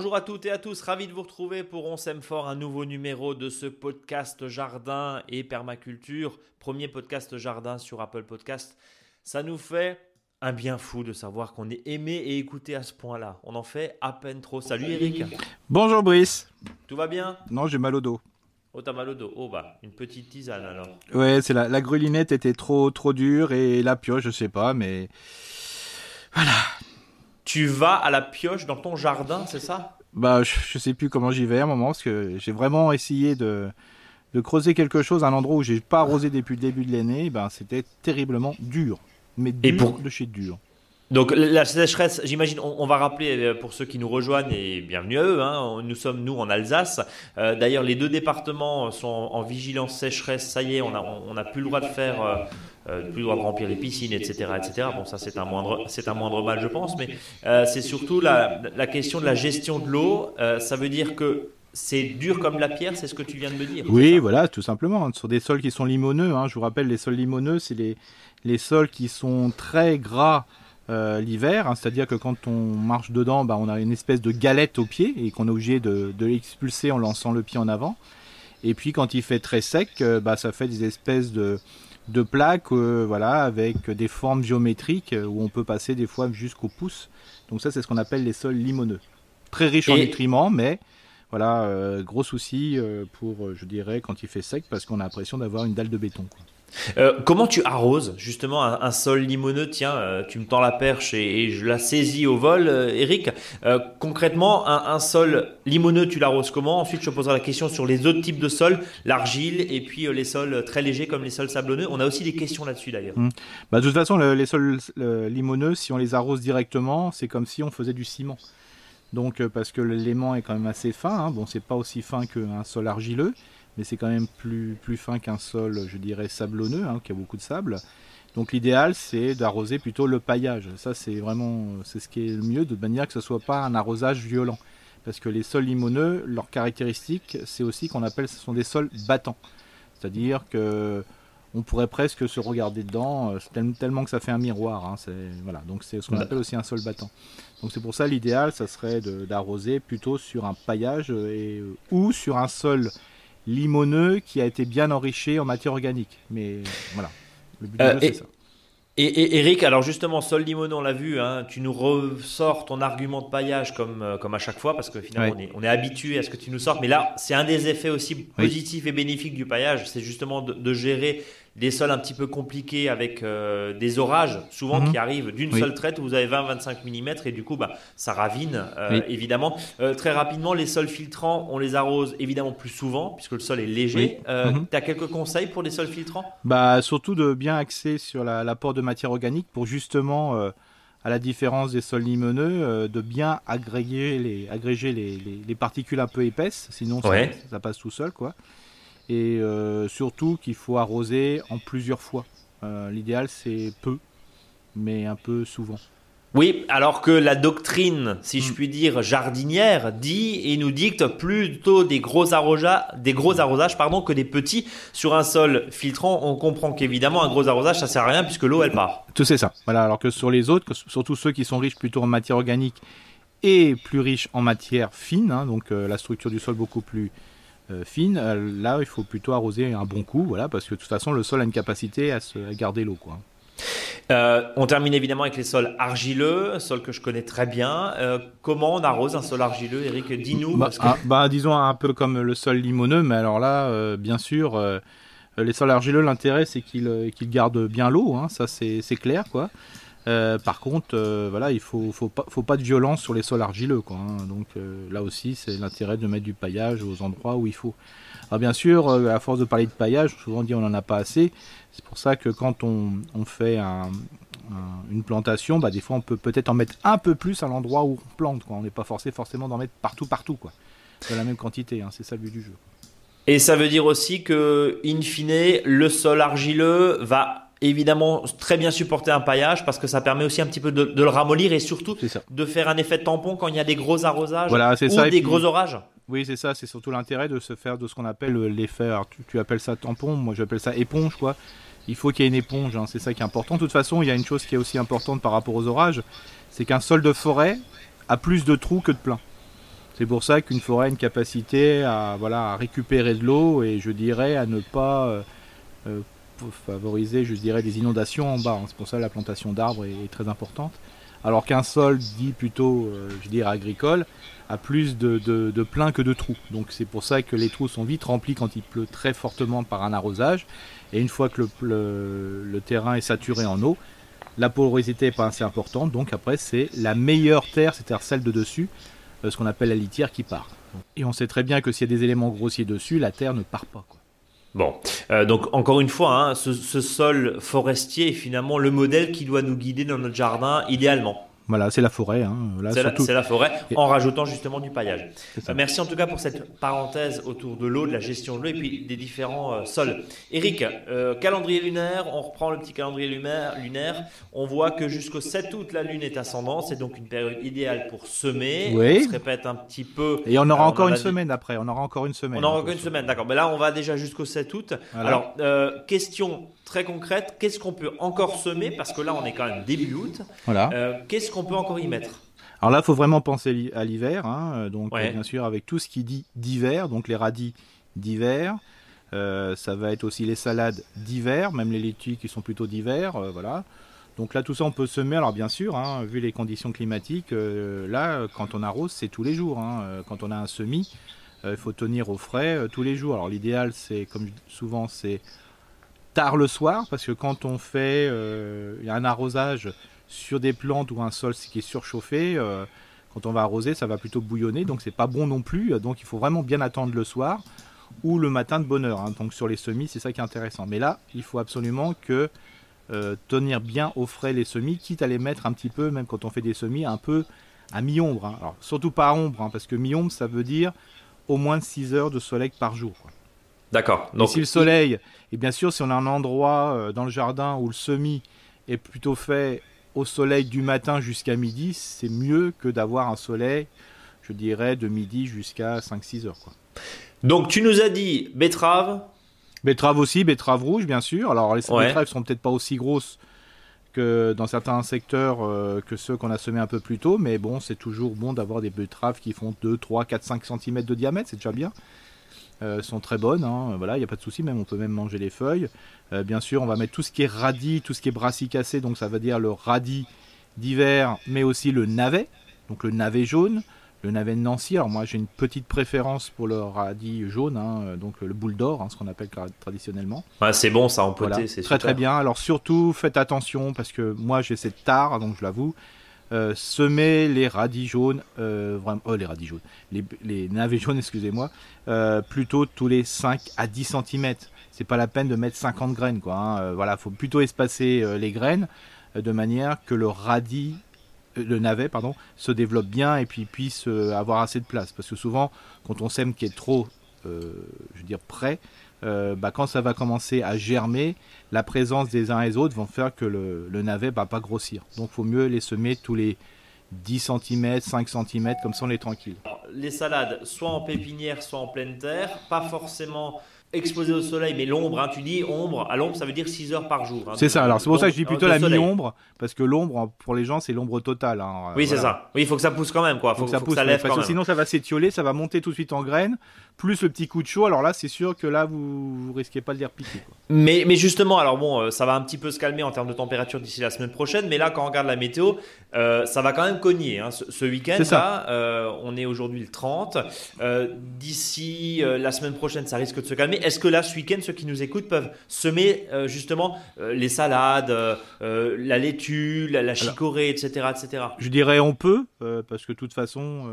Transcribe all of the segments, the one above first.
Bonjour à toutes et à tous, ravi de vous retrouver pour On s'aime fort, un nouveau numéro de ce podcast jardin et permaculture, premier podcast jardin sur Apple Podcast. Ça nous fait un bien fou de savoir qu'on est aimé et écouté à ce point-là. On en fait à peine trop. Salut Eric. Bonjour Brice. Tout va bien? Non, j'ai mal au dos. Oh, t'as mal au dos. Oh, bah, une petite tisane alors. Ouais, c'est la, la grelinette était trop, trop dure et la pioche, je sais pas, mais. Voilà. Tu vas à la pioche dans ton jardin, c'est ça? Bah, je, je sais plus comment j'y vais à un moment parce que j'ai vraiment essayé de, de creuser quelque chose à un endroit où j'ai pas arrosé depuis le début de l'année. Ben, c'était terriblement dur. Mais dur Et pour- de chez dur. Donc la sécheresse, j'imagine, on, on va rappeler euh, pour ceux qui nous rejoignent et bienvenue à eux. Hein, nous sommes nous en Alsace. Euh, D'ailleurs, les deux départements sont en, en vigilance sécheresse. Ça y est, on a on plus le droit de faire, euh, euh, plus le droit de remplir les piscines, etc., etc. Bon, ça c'est un moindre, c'est un moindre mal, je pense, mais euh, c'est surtout la, la question de la gestion de l'eau. Ça veut dire que c'est dur comme la pierre, c'est ce que tu viens de me dire. Oui, voilà, tout simplement. Sur des sols qui sont limoneux, hein, je vous rappelle, les sols limoneux, c'est les, les sols qui sont très gras euh, l'hiver, hein, c'est-à-dire que quand on marche dedans, bah, on a une espèce de galette au pied et qu'on est obligé de, de l'expulser en lançant le pied en avant. Et puis quand il fait très sec, euh, bah, ça fait des espèces de, de plaques euh, voilà, avec des formes géométriques où on peut passer des fois jusqu'au pouce. Donc ça, c'est ce qu'on appelle les sols limoneux. Très riches en nutriments, mais voilà, gros souci pour, je dirais, quand il fait sec, parce qu'on a l'impression d'avoir une dalle de béton. quoi. Euh, comment tu arroses justement un, sol limoneux? Tiens, euh, tu me tends la perche et, je la saisis au vol, euh, Eric. Euh, concrètement, un, sol limoneux, tu l'arroses comment? Ensuite, je te poserai la question sur les autres types de sols, l'argile et puis les sols très légers comme les sols sablonneux. On a aussi des questions là-dessus d'ailleurs. Bah, de toute façon, le- les sols limoneux, si on les arrose directement, c'est comme si on faisait du ciment. Donc, parce que l'élément est quand même assez fin. hein. Bon, c'est pas aussi fin qu'un sol argileux, mais c'est quand même plus, plus fin qu'un sol, je dirais, sablonneux, hein, qui a beaucoup de sable. Donc, l'idéal, c'est d'arroser plutôt le paillage. Ça, c'est vraiment, c'est ce qui est le mieux, de manière que ce soit pas un arrosage violent. Parce que les sols limoneux, leur caractéristique, c'est aussi qu'on appelle, ce sont des sols battants. C'est-à-dire que on pourrait presque se regarder dedans, euh, tellement que ça fait un miroir. hein, voilà, donc c'est ce qu'on D'accord. appelle aussi un sol battant. Donc c'est pour ça l'idéal, ça serait d'arroser plutôt sur un paillage et, euh, ou sur un sol limoneux qui a été bien enrichi en matière organique. Mais voilà, le but Euh, c'est ça. Et, et- Eric, alors justement, sol limoneux, on l'a vu, hein, tu nous ressors ton argument de paillage comme, euh, comme à chaque fois, parce que finalement, Ouais. on, est, on est habitué à ce que tu nous sortes. Mais là, c'est un des effets aussi positifs et bénéfiques du paillage, c'est justement de, de gérer des sols un petit peu compliqués avec euh, des orages, souvent Mhm. qui arrivent d'une Oui. seule traite où vous avez 20-25 mm, et du coup, bah, ça ravine, euh, Oui. évidemment. Euh, très rapidement, les sols filtrants, on les arrose évidemment plus souvent, puisque le sol est léger. Oui. Mhm. Tu as quelques conseils pour les sols filtrants? Bah, surtout de bien axer sur la- l'apport de matière organique pour justement, à la différence des sols limoneux, euh, de bien agréger les, agréger les, les- les particules un peu épaisses, sinon ça, ça passe tout seul. quoi. Et euh, surtout qu'il faut arroser en plusieurs fois. Euh, L'idéal c'est peu, mais un peu souvent. Oui, alors que la doctrine, si je Mm. puis dire, jardinière, dit et nous dicte plutôt des gros arrosages, des gros arrosages pardon, que des petits sur un sol filtrant. On comprend qu'évidemment un gros arrosage ça sert à rien puisque l'eau elle part. Tout c'est ça. Voilà. Alors que sur les autres, que- surtout ceux qui sont riches plutôt en matière organique et plus riches en matière fine, hein, donc euh, la structure du sol beaucoup plus fine, euh, là il faut plutôt arroser un bon coup, voilà, parce que de toute façon le sol a une capacité à, se, à garder l'eau, quoi. Euh, on termine évidemment avec les sols argileux, sol que je connais très bien. Euh, comment on arrose un sol argileux, Eric? Dis-nous. Bah, que- ah, bah, disons un peu comme le sol limoneux, mais alors là, euh, bien sûr, euh, les sols argileux, l'intérêt c'est qu'ils euh, gardent bien l'eau, hein, ça c'est c'est clair, quoi. Euh, par contre, euh, voilà, il faut, faut pas, de violence sur les sols argileux, quoi. hein. Donc euh, là aussi, c'est l'intérêt de mettre du paillage aux endroits où il faut. Alors bien sûr, à force de parler de paillage, souvent dit on en a pas assez. C'est pour ça que quand on, fait un- un- une plantation, bah, des fois on peut peut-être en mettre un peu plus à l'endroit où on plante. Quoi. On n'est pas forcé forcément d'en mettre partout, partout, quoi. De la même quantité, hein, c'est ça le but du jeu. Et ça veut dire aussi que, in fine, le sol argileux va évidemment très bien supporter un paillage parce que ça permet aussi un petit peu de, de le ramollir et surtout de faire un effet de tampon quand il y a des gros arrosages Voilà, ou ça. des puis- gros orages. Oui, c'est ça, c'est surtout l'intérêt de se faire de ce qu'on appelle euh, l'effet. Tu, tu appelles ça tampon, moi j'appelle ça éponge, quoi. Il faut qu'il y ait une éponge, hein, c'est ça qui est important. De toute façon, il y a une chose qui est aussi importante par rapport aux orages, c'est qu'un sol de forêt a plus de trous que de plein. C'est pour ça qu'une forêt a une capacité à, voilà, à récupérer de l'eau et je dirais à ne pas favoriser, je dirais, des inondations en bas. Hein. C'est pour ça que la plantation d'arbres est, très importante. Alors qu'un sol dit plutôt, je dirais, agricole, a plus de, pleins que de trous. Donc c'est pour ça que les trous sont vite remplis quand il pleut très fortement par un arrosage. Et une fois que le, le, terrain est saturé en eau, la porosité n'est pas assez importante. Donc après, c'est la meilleure terre, c'est-à-dire celle de dessus, euh, ce qu'on appelle la litière qui part. Et on sait très bien que s'il y a des éléments grossiers dessus, la terre ne part pas. Bon, euh, donc encore une fois, hein, ce, ce, sol forestier est finalement le modèle qui doit nous guider dans notre jardin idéalement. Voilà, c'est la forêt. Hein, c'est la, forêt, en rajoutant justement du paillage. Euh, merci en tout cas pour cette parenthèse autour de l'eau, de la gestion de l'eau et puis des différents euh, sols. Eric, euh, calendrier lunaire, on reprend le petit calendrier lunaire, lunaire. On voit que jusqu'au 7 août, la lune est ascendante. C'est donc une période idéale pour semer. Oui. On se répète un petit peu. Et on aura encore une semaine après. On aura encore une semaine. On aura encore une semaine, d'accord. Mais là, on va déjà jusqu'au 7 août. Alors, question très concrète, qu'est-ce qu'on peut encore semer? Parce que là, on est quand même début août. Voilà. Euh, qu'est-ce qu'on peut encore y mettre? Alors là, il faut vraiment penser à l'hiver. Hein, euh, donc, bien sûr, avec tout ce qui dit d'hiver, donc les radis d'hiver. Euh, ça va être aussi les salades d'hiver, même les laitues qui sont plutôt d'hiver. voilà. Donc là, tout ça, on peut semer. Alors bien sûr, hein, vu les conditions climatiques, là, quand on arrose, c'est tous les jours. Hein. Quand on a un semis, il faut tenir au frais tous les jours. Alors l'idéal, c'est comme souvent, c'est tard le soir, parce que quand on fait euh, un arrosage sur des plantes ou un sol qui est surchauffé, euh, quand on va arroser, ça va plutôt bouillonner, donc c'est pas bon non plus. Donc il faut vraiment bien attendre le soir ou le matin de bonne heure. Hein. Donc sur les semis, c'est ça qui est intéressant. Mais là, il faut absolument que euh, tenir bien au frais les semis, quitte à les mettre un petit peu, même quand on fait des semis, un peu à mi-ombre. Hein. Alors surtout pas à ombre, hein, parce que mi-ombre, ça veut dire au moins 6 heures de soleil par jour. D'accord. Donc si le soleil, et bien sûr si on a un endroit euh, dans le jardin où le semis est plutôt fait au soleil du matin jusqu'à midi, c'est mieux que d'avoir un soleil, je dirais, de midi jusqu'à 5-6 heures. Quoi. Donc tu nous as dit betterave Betterave aussi, betterave rouge bien sûr. Alors les ouais. betteraves sont peut-être pas aussi grosses que dans certains secteurs euh, que ceux qu'on a semés un peu plus tôt, mais bon, c'est toujours bon d'avoir des betteraves qui font 2, 3, 4, 5 cm de diamètre, c'est déjà bien. Euh, sont très bonnes. Hein. Voilà, il n'y a pas de souci, même on peut même manger les feuilles. Euh, bien sûr, on va mettre tout ce qui est radis, tout ce qui est brassicacé, donc ça veut dire le radis d'hiver, mais aussi le navet, donc le navet jaune, le navet de Nancy. Alors moi j'ai une petite préférence pour le radis jaune, hein, donc le boule d'or, hein, ce qu'on appelle traditionnellement. c'est bon ça empoté, voilà. c'est très très bien. Alors surtout faites attention parce que moi j'ai cette tare, donc je l'avoue. Euh, semer les radis jaunes, euh, oh, les radis jaunes, les, navets jaunes, excusez-moi, euh, plutôt tous les 5 à 10 cm. C'est pas la peine de mettre 50 graines, quoi. Hein. voilà, faut plutôt espacer les graines de manière que le radis, le navet, pardon, se développe bien et puis puisse avoir assez de place. Parce que souvent, quand on sème qui est trop, je veux dire, près, euh, bah, quand ça va commencer à germer, la présence des uns et des autres vont faire que le, navet va pas grossir. Donc il faut mieux les semer tous les 10 cm, 5 cm, comme ça on est tranquille. Les salades, soit en pépinière, soit en pleine terre, pas forcément exposé au soleil, mais l'ombre, hein, tu dis ombre, à l'ombre ça veut dire 6 heures par jour. Hein, c'est ça, alors c'est pour ça que je dis plutôt la mi-ombre, parce que l'ombre, pour les gens, c'est l'ombre totale. Hein, oui, c'est ça. Oui, il faut que ça pousse quand même, quoi. Faut, faut, que ça pousse, ça lève parce que sinon ça va s'étioler, ça va monter tout de suite en graines, plus le petit coup de chaud, alors là c'est sûr que là vous, vous risquez pas de les repiquer. Mais, mais justement, alors bon, euh, ça va un petit peu se calmer en termes de température d'ici la semaine prochaine, mais là quand on regarde la météo, euh, ça va quand même cogner. Hein, ce, week-end, là, euh, on est aujourd'hui le 30. d'ici la semaine prochaine, ça risque de se calmer. Est-ce que là, ce week-end, ceux qui nous écoutent peuvent semer justement les salades, la laitue, la, chicorée, etc., etc. Je dirais on peut, parce que de toute façon,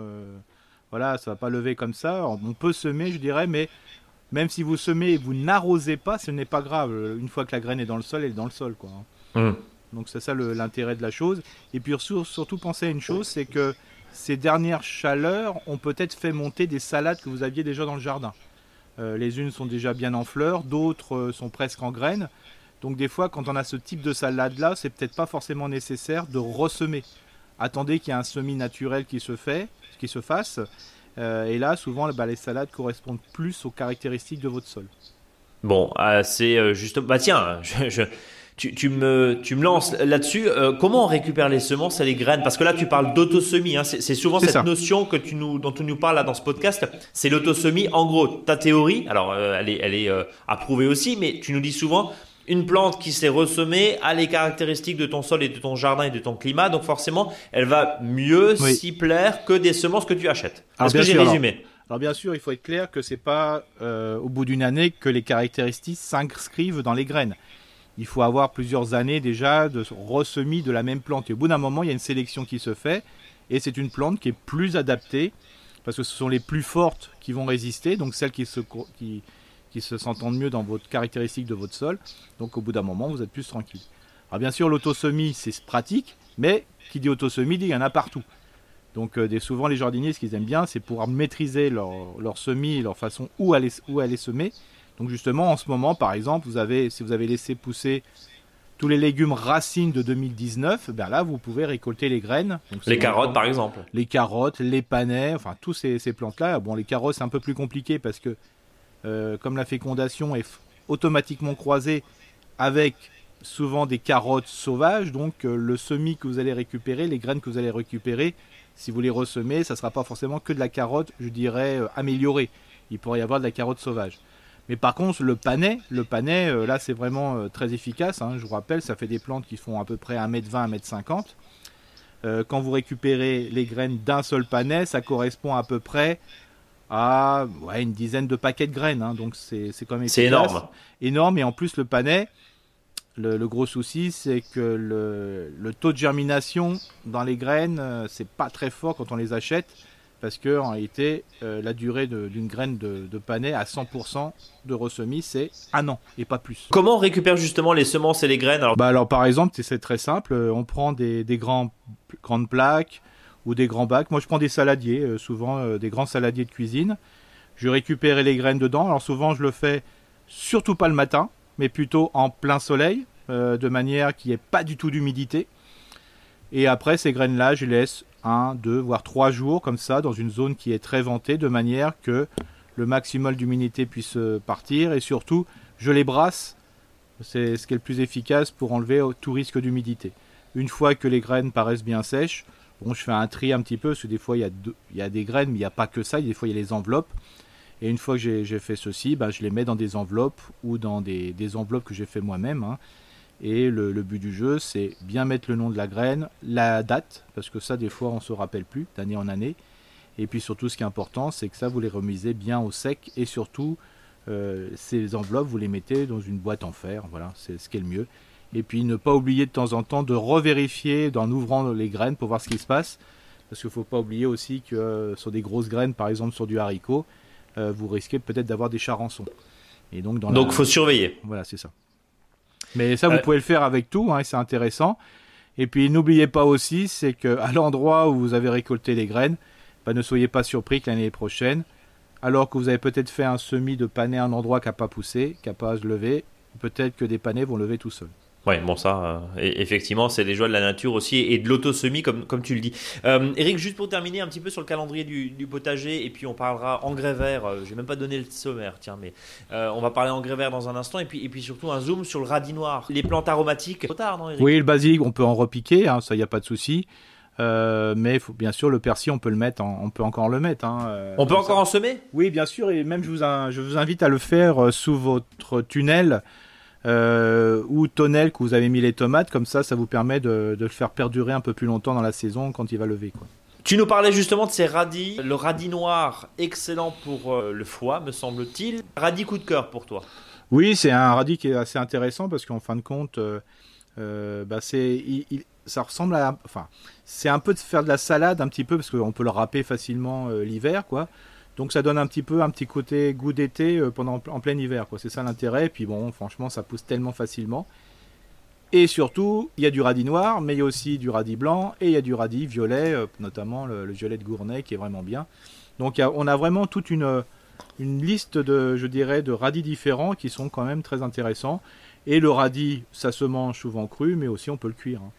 voilà, ça va pas lever comme ça. On peut semer, je dirais, mais même si vous semez et vous n'arrosez pas, ce n'est pas grave. Une fois que la graine est dans le sol, elle est dans le sol, quoi. Mmh. Donc c'est ça l'intérêt de la chose. Et puis surtout penser à une chose, c'est que ces dernières chaleurs ont peut-être fait monter des salades que vous aviez déjà dans le jardin. Euh, les unes sont déjà bien en fleurs, d'autres euh, sont presque en graines. Donc des fois, quand on a ce type de salade-là, c'est peut-être pas forcément nécessaire de ressemer. Attendez qu'il y ait un semis naturel qui se fait, qui se fasse. Euh, et là, souvent, bah, les salades correspondent plus aux caractéristiques de votre sol. Bon, c'est juste. Bah tiens, je, tu, me, tu me lances là-dessus. Euh, comment on récupère les semences et les graines? Parce que là, tu parles d'autosomie. Hein. C'est souvent cette notion que tu nous, dont tu nous parles là dans ce podcast. C'est l'autosomie. En gros, ta théorie, alors euh, elle est, elle est euh, approuvée aussi, mais tu nous dis souvent une plante qui s'est ressemée a les caractéristiques de ton sol et de ton jardin et de ton climat, donc forcément, elle va mieux s'y plaire que des semences que tu achètes. Est-ce que j'ai résumé? Alors, bien sûr, il faut être clair que c'est pas au bout d'une année que les caractéristiques s'inscrivent dans les graines. Il faut avoir plusieurs années déjà de ressemis de la même plante. Et au bout d'un moment, il y a une sélection qui se fait, et c'est une plante qui est plus adaptée, parce que ce sont les plus fortes qui vont résister, donc celles qui se, qui, qui se s'entendent mieux dans votre caractéristique de votre sol. Donc au bout d'un moment, vous êtes plus tranquille. Alors bien sûr, l'autosomie, c'est pratique, mais qui dit autosomie, il y en a partout. Donc euh, souvent, les jardiniers, ce qu'ils aiment bien, c'est pouvoir maîtriser leur, leur semis, leur façon où aller, où aller semer, donc justement, en ce moment, par exemple, vous avez, si vous avez laissé pousser tous les légumes racines de 2019, ben là, vous pouvez récolter les graines. les carottes, par exemple. Les carottes, les panais, enfin, tous ces, plantes-là. Bon, les carottes, c'est un peu plus compliqué parce que, euh, comme la fécondation est automatiquement croisée avec souvent des carottes sauvages, donc euh, le semis que vous allez récupérer, les graines que vous allez récupérer, si vous les ressemez, ça ne sera pas forcément que de la carotte, je dirais, euh, améliorée. Il pourrait y avoir de la carotte sauvage. Mais par contre, le panais, le panais, là, c'est vraiment très efficace. Hein. Je vous rappelle, ça fait des plantes qui font à peu près 1m20, 1m50. Euh, quand vous récupérez les graines d'un seul panais, ça correspond à peu près à une dizaine de paquets de graines. Hein. Donc c'est quand même C'est énorme. Énorme. Et en plus, le panais, le, gros souci, c'est que le, le, taux de germination dans les graines, c'est pas très fort quand on les achète parce que en réalité, euh, la durée d'une graine de, de, panais à 100% de ressemis, c'est un an et pas plus. Comment on récupère justement les semences et les graines alors... Bah alors par exemple, c'est très simple, euh, on prend des, des grands, grandes plaques ou des grands bacs. Moi, je prends des saladiers, euh, souvent des grands saladiers de cuisine. Je récupère les graines dedans. Alors souvent, je le fais surtout pas le matin, mais plutôt en plein soleil, de manière qu'il n'y ait pas du tout d'humidité. Et après, ces graines-là, je les laisse 1, 2, voire 3 jours comme ça dans une zone qui est très ventée de manière que le maximum d'humidité puisse euh, partir et surtout je les brasse. C'est ce qui est le plus efficace pour enlever tout risque d'humidité. Une fois que les graines paraissent bien sèches, bon, je fais un tri un petit peu parce que des fois il y a, y a des graines, mais il n'y a pas que ça. Des fois il y a les enveloppes. Et une fois que j'ai fait ceci, ben, je les mets dans des enveloppes ou dans des, des enveloppes que j'ai fait moi-même. Hein. Et le, but du jeu, c'est bien mettre le nom de la graine, la date, parce que ça, des fois, on se rappelle plus d'année en année. Et puis surtout, ce qui est important, c'est que ça, vous les remisez bien au sec. Et surtout, euh, ces enveloppes, vous les mettez dans une boîte en fer. Voilà, c'est ce qui est le mieux. Et puis, ne pas oublier de temps en temps de revérifier en ouvrant les graines pour voir ce qui se passe. Parce qu'il ne faut pas oublier aussi que euh, sur des grosses graines, par exemple sur du haricot, euh, vous risquez peut-être d'avoir des charançons. Et donc, dans donc, faut surveiller. Voilà, c'est ça. Mais ça, vous pouvez le faire avec tout, hein, c'est intéressant. Et puis n'oubliez pas aussi, c'est que à l'endroit où vous avez récolté les graines, bah, ne soyez pas surpris que l'année prochaine, alors que vous avez peut-être fait un semis de panais à un endroit qui n'a pas poussé, qui n'a pas levé, peut-être que des panais vont lever tout seuls. Ouais, bon ça, euh, effectivement, c'est les joies de la nature aussi et de l'autosomie comme, comme tu le dis. Euh, Eric, juste pour terminer un petit peu sur le calendrier du, potager et puis on parlera engrais vert. Euh, je n'ai même pas donné le sommaire, tiens, mais on va parler engrais vert dans un instant et puis, et puis surtout un zoom sur le radis noir, les plantes aromatiques. Trop tard, non, Eric? Oui, le basilic, on peut en repiquer, hein, ça, il n'y a pas de souci. mais faut, bien sûr, le persil, on peut le mettre, on peut encore le mettre. Hein, on peut encore en semer? Oui, bien sûr, et même je vous, je vous invite à le faire sous votre tunnel euh, ou tonnelle que vous avez mis les tomates, comme ça, ça vous permet de, le faire perdurer un peu plus longtemps dans la saison quand il va lever. Quoi. Tu nous parlais justement de ces radis. Le radis noir, excellent pour euh, le foie, me semble-t-il. Radis coup de cœur pour toi Oui, c'est un radis qui est assez intéressant parce qu'en fin de compte, euh, bah c'est, ça ressemble à. Enfin, c'est un peu de faire de la salade, un petit peu, parce qu'on peut le râper facilement l'hiver, quoi. Donc ça donne un petit peu un petit côté goût d'été euh, pendant en plein hiver, quoi. C'est ça l'intérêt. Et puis bon, franchement, ça pousse tellement facilement. Et surtout, il y a du radis noir, mais il y a aussi du radis blanc et il y a du radis violet, euh, notamment le, violet de Gournay qui est vraiment bien. Donc on a vraiment toute une, liste de, je dirais, de radis différents qui sont quand même très intéressants. Et le radis, ça se mange souvent cru, mais aussi on peut le cuire. Hein.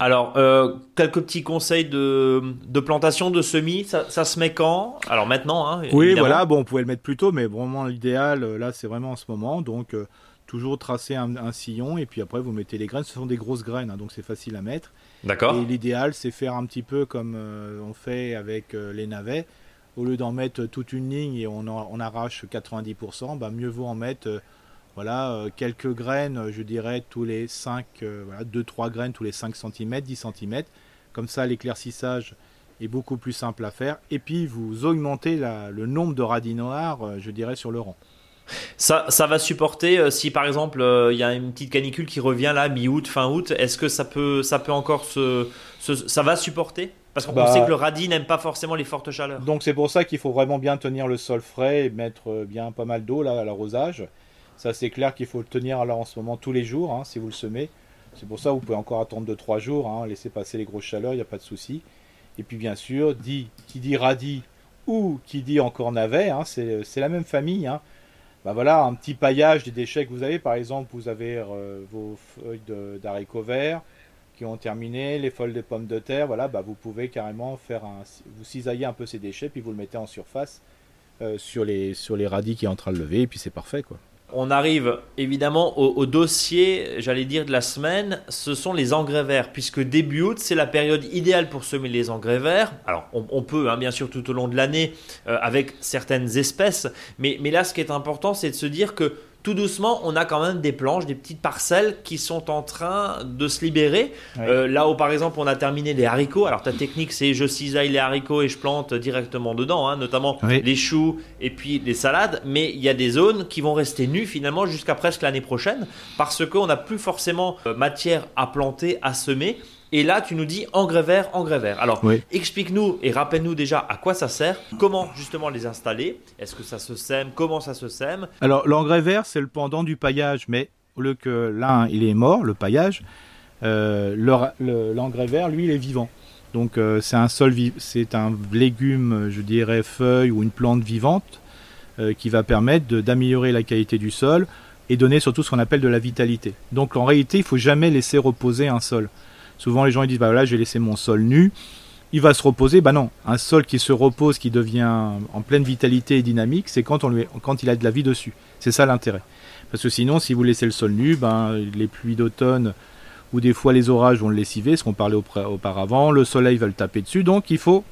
Alors, euh, quelques petits conseils de, plantation, de semis, ça, se met quand? Alors maintenant, hein, Oui, voilà, bon, on pouvait le mettre plus tôt, mais vraiment l'idéal, euh, là, c'est vraiment en ce moment. Donc, euh, toujours tracer un, sillon et puis après vous mettez les graines. Ce sont des grosses graines, hein, donc c'est facile à mettre. D'accord. Et l'idéal, c'est faire un petit peu comme euh, on fait avec les navets. Au lieu d'en mettre toute une ligne et on, on arrache 90%, bah, mieux vaut en mettre voilà, quelques graines, je dirais, tous les 5, voilà, 2-3 graines tous les 5 cm, 10 cm. Comme ça, l'éclaircissage est beaucoup plus simple à faire. Et puis, vous augmentez le nombre de radis noirs, je dirais, sur le rang. Ça, ça va supporter euh, si par exemple euh, il y a une petite canicule qui revient là mi-août, fin août. Est-ce que ça peut, ça peut encore se, ça va supporter? Parce qu'on bah, sait que le radis n'aime pas forcément les fortes chaleurs. Donc c'est pour ça qu'il faut vraiment bien tenir le sol frais et mettre euh, bien pas mal d'eau là à l'arrosage. Ça c'est clair qu'il faut le tenir là en ce moment tous les jours hein, si vous le semez. C'est pour ça que vous pouvez encore attendre 2-3 jours, hein, laisser passer les grosses chaleurs, il n'y a pas de souci. Et puis bien sûr, dit, qui dit radis ou qui dit encore navet, hein, c'est la même famille. Bah voilà, un petit paillage des déchets que vous avez. Par exemple, vous avez euh, vos feuilles d'haricots verts qui ont terminé, les feuilles de pommes de terre. Voilà, bah vous pouvez carrément faire un, vous cisaillez un peu ces déchets, puis vous le mettez en surface euh, sur les sur les radis qui est en train de lever, et puis c'est parfait quoi. On arrive évidemment au, dossier, j'allais dire, de la semaine, ce sont les engrais verts, puisque début août, c'est la période idéale pour semer les engrais verts. Alors, on, peut, hein, bien sûr, tout au long de l'année, euh, avec certaines espèces, mais, mais là, ce qui est important, c'est de se dire que tout doucement, on a quand même des planches, des petites parcelles qui sont en train de se libérer. Euh, là où, par exemple, on a terminé les haricots. Alors, ta technique, c'est je cisaille les haricots et je plante directement dedans, hein, notamment les choux et puis les salades. Mais il y a des zones qui vont rester nues finalement jusqu'à presque l'année prochaine parce qu'on n'a plus forcément euh, matière à planter, à semer. Et là, tu nous dis engrais vert, engrais vert. Alors, explique-nous et rappelle-nous déjà à quoi ça sert, comment justement les installer, est-ce que ça se sème, comment ça se sème? Alors, l'engrais vert, c'est le pendant du paillage, mais au lieu que l'un, il est mort, le paillage, euh, l'engrais vert, lui, il est vivant. Donc, euh, c'est un sol, c'est un légume, je dirais, feuille ou une plante vivante euh, qui va permettre d'améliorer la qualité du sol et donner surtout ce qu'on appelle de la vitalité. Donc, en réalité, il faut jamais laisser reposer un sol. Souvent, les gens ils disent bah là, je vais laisser mon sol nu. Il va se reposer. Bah non, un sol qui se repose, qui devient en pleine vitalité et dynamique, c'est quand, on lui, quand il a de la vie dessus. C'est ça l'intérêt. Parce que sinon, si vous laissez le sol nu, ben, les pluies d'automne ou des fois les orages vont le lessiver, ce qu'on parlait auparavant. Le soleil va le taper dessus. Donc, il faut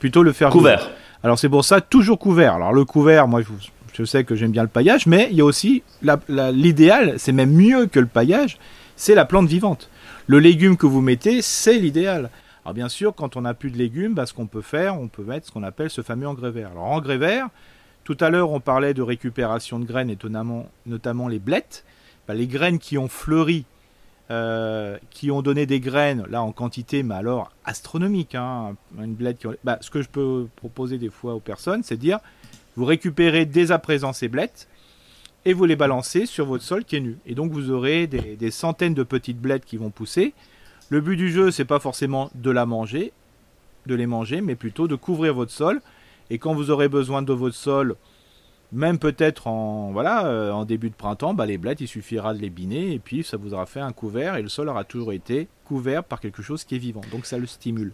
plutôt le faire couvert. Alors, c'est pour ça, toujours couvert. Alors, le couvert, moi, je, je sais que j'aime bien le paillage, mais il y a aussi l'idéal, c'est même mieux que le paillage, c'est la plante vivante. Le légume que vous mettez, c'est l'idéal. Alors bien sûr, quand on n'a plus de légumes, bah, ce qu'on peut faire, on peut mettre ce qu'on appelle ce fameux engrais vert. Alors engrais vert, tout à l'heure on parlait de récupération de graines, et notamment, les blettes. Bah, les graines qui ont fleuri, euh, qui ont donné des graines, là en quantité, mais alors astronomique, hein, bah, ce que je peux proposer des fois aux personnes, c'est de dire, vous récupérez dès à présent ces blettes, et vous les balancez sur votre sol qui est nu. Et donc vous aurez des, centaines de petites blettes qui vont pousser. Le but du jeu, c'est pas forcément de la manger, de les manger, mais plutôt de couvrir votre sol. Et quand vous aurez besoin de votre sol, même peut-être en voilà euh, en début de printemps, bah, les blettes, il suffira de les biner et puis ça vous aura fait un couvert et le sol aura toujours été couvert par quelque chose qui est vivant. Donc ça le stimule.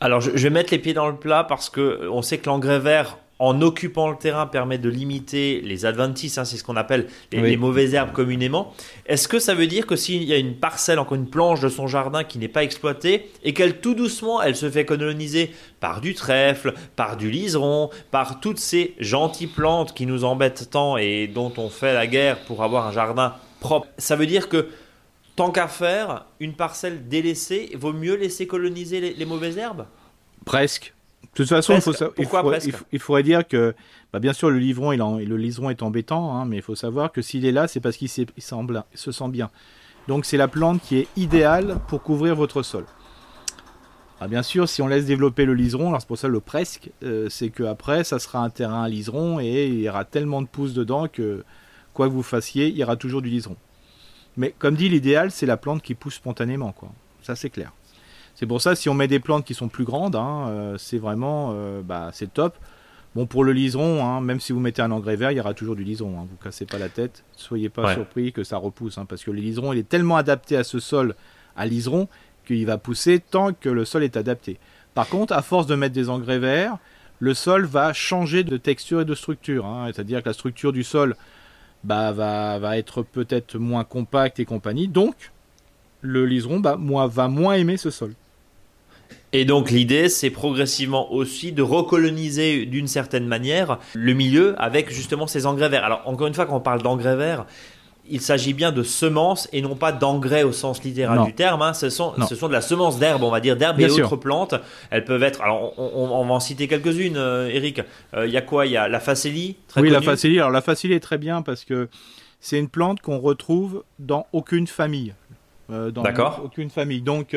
Alors je, vais mettre les pieds dans le plat parce que on sait que l'engrais vert en occupant le terrain permet de limiter les adventices, hein, c'est ce qu'on appelle les, mauvaises herbes communément. Est-ce que ça veut dire que s'il y a une parcelle, encore une planche de son jardin qui n'est pas exploitée et qu'elle tout doucement, elle se fait coloniser par du trèfle, par du liseron, par toutes ces gentilles plantes qui nous embêtent tant et dont on fait la guerre pour avoir un jardin propre, ça veut dire que tant qu'à faire, une parcelle délaissée, vaut mieux laisser coloniser les mauvaises herbes? Presque. De toute façon, il, faut, il, faudrait dire que, bah, bien sûr, le livron, il le liseron est embêtant, hein, mais il faut savoir que s'il est là, c'est parce qu'il se sent bien. Donc, c'est la plante qui est idéale pour couvrir votre sol. Ah, bien sûr, si on laisse développer le liseron, alors c'est pour ça le presque, euh, c'est qu'après, ça sera un terrain à liseron et il y aura tellement de pousses dedans que, quoi que vous fassiez, il y aura toujours du liseron. Mais comme dit, l'idéal, c'est la plante qui pousse spontanément, quoi. Ça, c'est clair. C'est pour ça, si on met des plantes qui sont plus grandes, hein, euh, c'est vraiment, euh, bah, c'est top. Bon, pour le liseron, hein, même si vous mettez un engrais vert, il y aura toujours du liseron. Hein, vous cassez pas la tête. Soyez pas surpris que ça repousse, parce que le liseron, il est tellement adapté à ce sol, à liseron, qu'il va pousser tant que le sol est adapté. Par contre, à force de mettre des engrais verts, le sol va changer de texture et de structure. C'est-à-dire que la structure du sol bah, va, va être peut-être moins compact et compagnie. Donc, le liseron bah, moi, va moins aimer ce sol. Et donc l'idée, c'est progressivement aussi de recoloniser d'une certaine manière le milieu avec justement ces engrais verts. Alors encore une fois, quand on parle d'engrais verts, il s'agit bien de semences et non pas d'engrais au sens littéral du terme. Hein. Ce, sont, ce sont de la semence d'herbe, on va dire, d'herbe et autres plantes. Elles peuvent être. Alors, on, va en citer quelques-unes, euh, Eric. Euh, il y a quoi? Il y a la facélie Oui, la facélie. Alors, la facélie est très bien parce que c'est une plante qu'on retrouve dans aucune famille. Euh, D'accord. Aucune famille. Donc,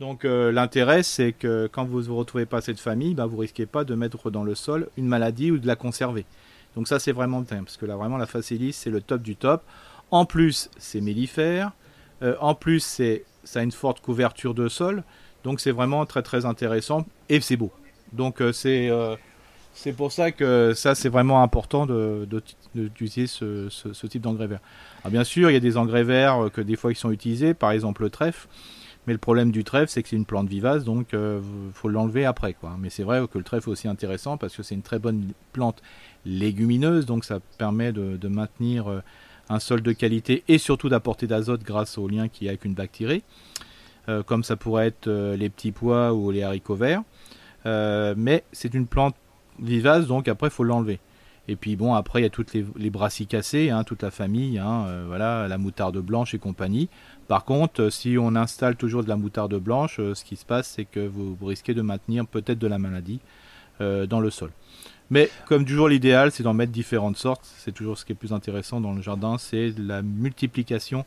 donc euh, l'intérêt, c'est que quand vous ne vous retrouvez pas cette famille, bah, vous risquez pas de mettre dans le sol une maladie ou de la conserver. Donc ça, c'est vraiment bien, parce que là, vraiment, la facilis, c'est le top du top. En plus, c'est mellifère. Euh, en plus, c'est, ça a une forte couverture de sol. Donc c'est vraiment très très intéressant et c'est beau. Donc euh, c'est, pour ça que ça, c'est vraiment important d'utiliser ce, ce, type d'engrais vert. Alors bien sûr, il y a des engrais verts que des fois ils sont utilisés, par exemple le trèfle. Mais le problème du trèfle, c'est que c'est une plante vivace, donc il euh, faut l'enlever après. Quoi. Mais c'est vrai que le trèfle est aussi intéressant parce que c'est une très bonne plante légumineuse, donc ça permet de, maintenir euh, un sol de qualité et surtout d'apporter d'azote grâce au lien qu'il y a avec une bactérie, euh, comme ça pourrait être les petits pois ou les haricots verts. mais c'est une plante vivace, donc après il faut l'enlever. Et puis bon, après il y a toutes les, les brassicacées, hein, toute la famille, hein, voilà, la moutarde blanche et compagnie. Par contre, euh, si on installe toujours de la moutarde blanche, euh, ce qui se passe, c'est que vous, risquez de maintenir peut-être de la maladie euh, dans le sol. Mais comme toujours, l'idéal, c'est d'en mettre différentes sortes. C'est toujours ce qui est plus intéressant dans le jardin, c'est la multiplication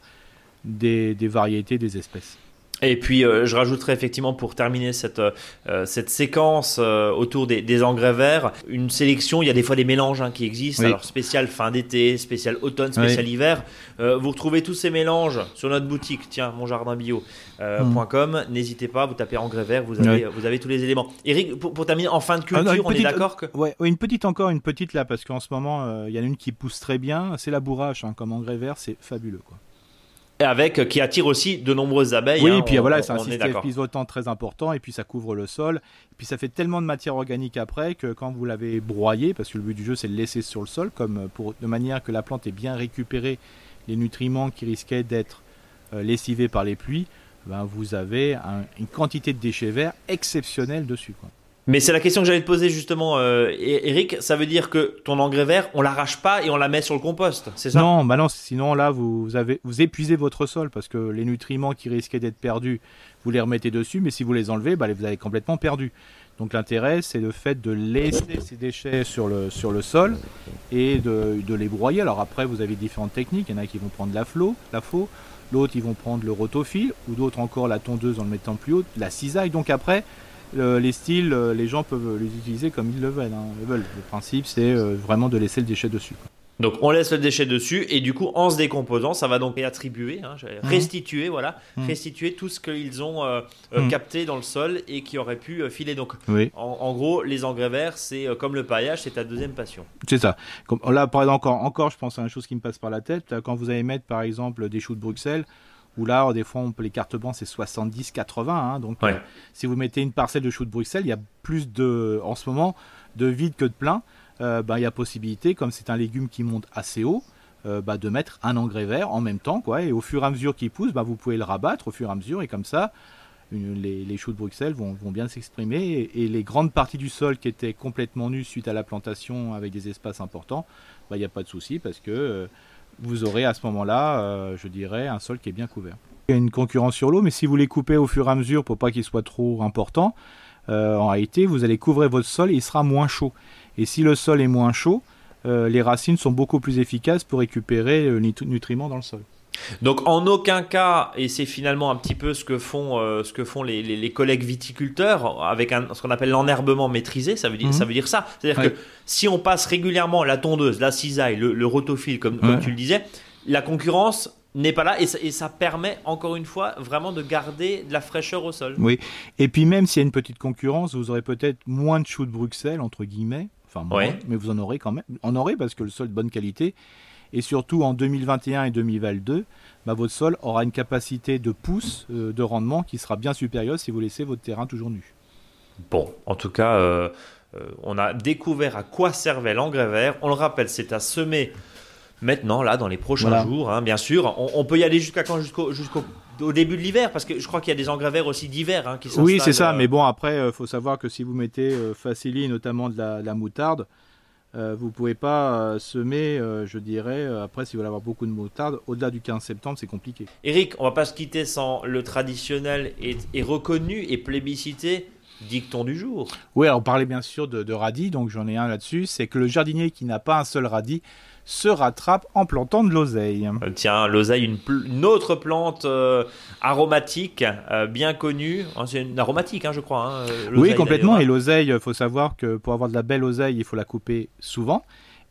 des variétés des espèces. Et puis, euh, je rajouterai effectivement pour terminer cette, euh, cette séquence euh, autour des, des, engrais verts, une sélection. Il y a des fois des mélanges hein, qui existent. Alors, spécial fin d'été, spécial automne, spécial hiver. vous retrouvez tous ces mélanges sur notre boutique, tiens, monjardinbio.com. Mmh. N'hésitez pas, vous tapez engrais verts, vous avez, vous avez tous les éléments. Eric, pour, terminer, en fin de ah culture, on est d'accord que. Ouais, une petite encore, une petite là, parce qu'en ce moment, il y en a une qui pousse très bien. C'est la bourrache, hein, comme engrais vert, c'est fabuleux. quoi avec qui attire aussi de nombreuses abeilles. Oui, et hein, puis voilà, c'est un système pivotant très important, et puis ça couvre le sol, et puis ça fait tellement de matière organique après que quand vous l'avez broyé, parce que le but du jeu c'est de laisser sur le sol, comme pour de manière que la plante ait bien récupéré les nutriments qui risquaient d'être euh, lessivés par les pluies, ben vous avez une quantité de déchets verts exceptionnelle dessus. Quoi. Mais c'est la question que j'allais te poser justement, euh, Eric. Ça veut dire que ton engrais vert, on l'arrache pas et on la met sur le compost, c'est ça? Non, bah non. Sinon là, vous avez, vous épuisez votre sol parce que les nutriments qui risquaient d'être perdus, vous les remettez dessus, mais si vous les enlevez, bah, vous avez complètement perdu. Donc l'intérêt, c'est le fait de laisser ces déchets sur le, sur le sol et de, les broyer. Alors après, vous avez différentes techniques. Il y en a qui vont prendre la flot, la faux, l'autre ils vont prendre le rotophile, ou d'autres encore la tondeuse en le mettant plus haut, la cisaille. Donc après, les styles, euh, les gens peuvent les utiliser comme ils le veulent. Hein. Le principe, c'est euh, vraiment de laisser le déchet dessus. Donc on laisse le déchet dessus et du coup en se décomposant, ça va donc attribuer, hein, mhm. restituer, voilà, mhm. restituer tout ce qu'ils ont euh, mhm. capté dans le sol et qui aurait pu filer. Donc en, gros, les engrais verts, c'est comme le paillage, c'est ta deuxième passion. C'est ça. Comme, là, par exemple, encore, encore, je pense à une chose qui me passe par la tête. Quand vous allez mettre par exemple des choux de Bruxelles, où là, des fois, on peut, les cartes blanches, c'est 70-80. Hein, donc, euh, si vous mettez une parcelle de choux de Bruxelles, il y a plus de, en ce moment, de vide que de plein. Euh, bah, il y a possibilité, comme c'est un légume qui monte assez haut, euh, bah, de mettre un engrais vert en même temps. Quoi, et au fur et à mesure qu'il pousse, bah, vous pouvez le rabattre au fur et à mesure. Et comme ça, les, choux de Bruxelles vont, bien s'exprimer. Et, les grandes parties du sol qui étaient complètement nues suite à la plantation avec des espaces importants, il n'y a pas de souci parce que vous aurez à ce moment-là, euh, je dirais, un sol qui est bien couvert. Il y a une concurrence sur l'eau, mais si vous les coupez au fur et à mesure pour pas qu'il soit trop important, euh, en réalité, vous allez couvrir votre sol et il sera moins chaud. Et si le sol est moins chaud, euh, les racines sont beaucoup plus efficaces pour récupérer les nutriments dans le sol. Donc en aucun cas, et c'est finalement un petit peu ce que font, euh, ce que font les, collègues viticulteurs avec un, ce qu'on appelle l'enherbement maîtrisé, ça veut dire, ça mhm. veut dire ça. C'est-à-dire que si on passe régulièrement la tondeuse, la cisaille, le, rotophile, comme, tu le disais, la concurrence n'est pas là et ça, et ça, permet encore une fois vraiment de garder de la fraîcheur au sol. Oui, et puis même s'il y a une petite concurrence, vous aurez peut-être moins de choux de Bruxelles, entre guillemets, enfin moins, mais vous en aurez quand même. En aurez parce que le sol de bonne qualité et surtout en 2021 et 2022, bah, votre sol aura une capacité de pousse euh, de rendement qui sera bien supérieure si vous laissez votre terrain toujours nu. Bon, en tout cas, euh, euh, on a découvert à quoi servait l'engrais vert. On le rappelle, c'est à semer maintenant, là, dans les prochains jours, hein, bien sûr. On, peut y aller jusqu'à quand Jusqu'au au début de l'hiver Parce que je crois qu'il y a des engrais verts aussi d'hiver hein, qui s'installent. Oui, c'est ça. Mais bon, après, il faut savoir que si vous mettez Facili, notamment de la, moutarde, vous pouvez pas semer, je dirais, après, si vous voulez avoir beaucoup de moutarde, au-delà du 15 septembre, c'est compliqué. Eric, on va pas se quitter sans le traditionnel et reconnu et plébiscité dicton du jour. Oui, on parlait bien sûr de, radis, donc j'en ai un là-dessus. C'est que le jardinier qui n'a pas un seul radis se rattrape en plantant de l'oseille. Euh, tiens, l'oseille, une, autre plante euh, aromatique euh, bien connue. Hein, c'est une aromatique, hein, je crois. Hein, oui, complètement. Et l'oseille, il faut savoir que pour avoir de la belle oseille, il faut la couper souvent.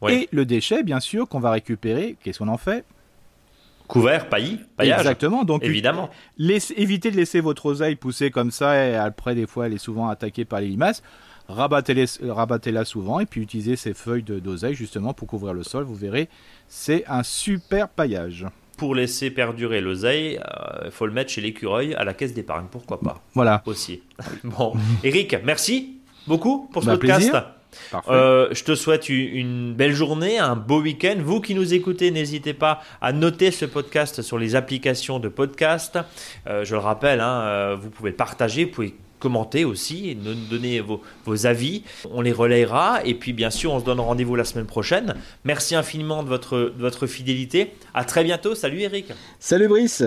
Et le déchet, bien sûr, qu'on va récupérer, qu'est-ce qu'on en fait? Couvert, paillis, paillage. Exactement. Donc, évidemment. évitez de laisser votre oseille pousser comme ça et après, des fois, elle est souvent attaquée par les limaces. Rabattez-la souvent et puis utilisez ces feuilles d'oseille justement pour couvrir le sol. Vous verrez, c'est un super paillage. Pour laisser perdurer l'oseille, il euh, faut le mettre chez l'écureuil à la caisse d'épargne, pourquoi pas. Voilà. Aussi. bon, Eric, merci beaucoup pour ce bah, podcast. Euh, je te souhaite une belle journée, un beau week-end. Vous qui nous écoutez, n'hésitez pas à noter ce podcast sur les applications de podcast. Euh, je le rappelle, hein, euh, vous pouvez le partager, vous pouvez commenter aussi et nous donner vos, vos, avis. On les relayera et puis bien sûr on se donne rendez-vous la semaine prochaine. Merci infiniment de votre, de votre fidélité. À très bientôt. Salut Eric. Salut Brice.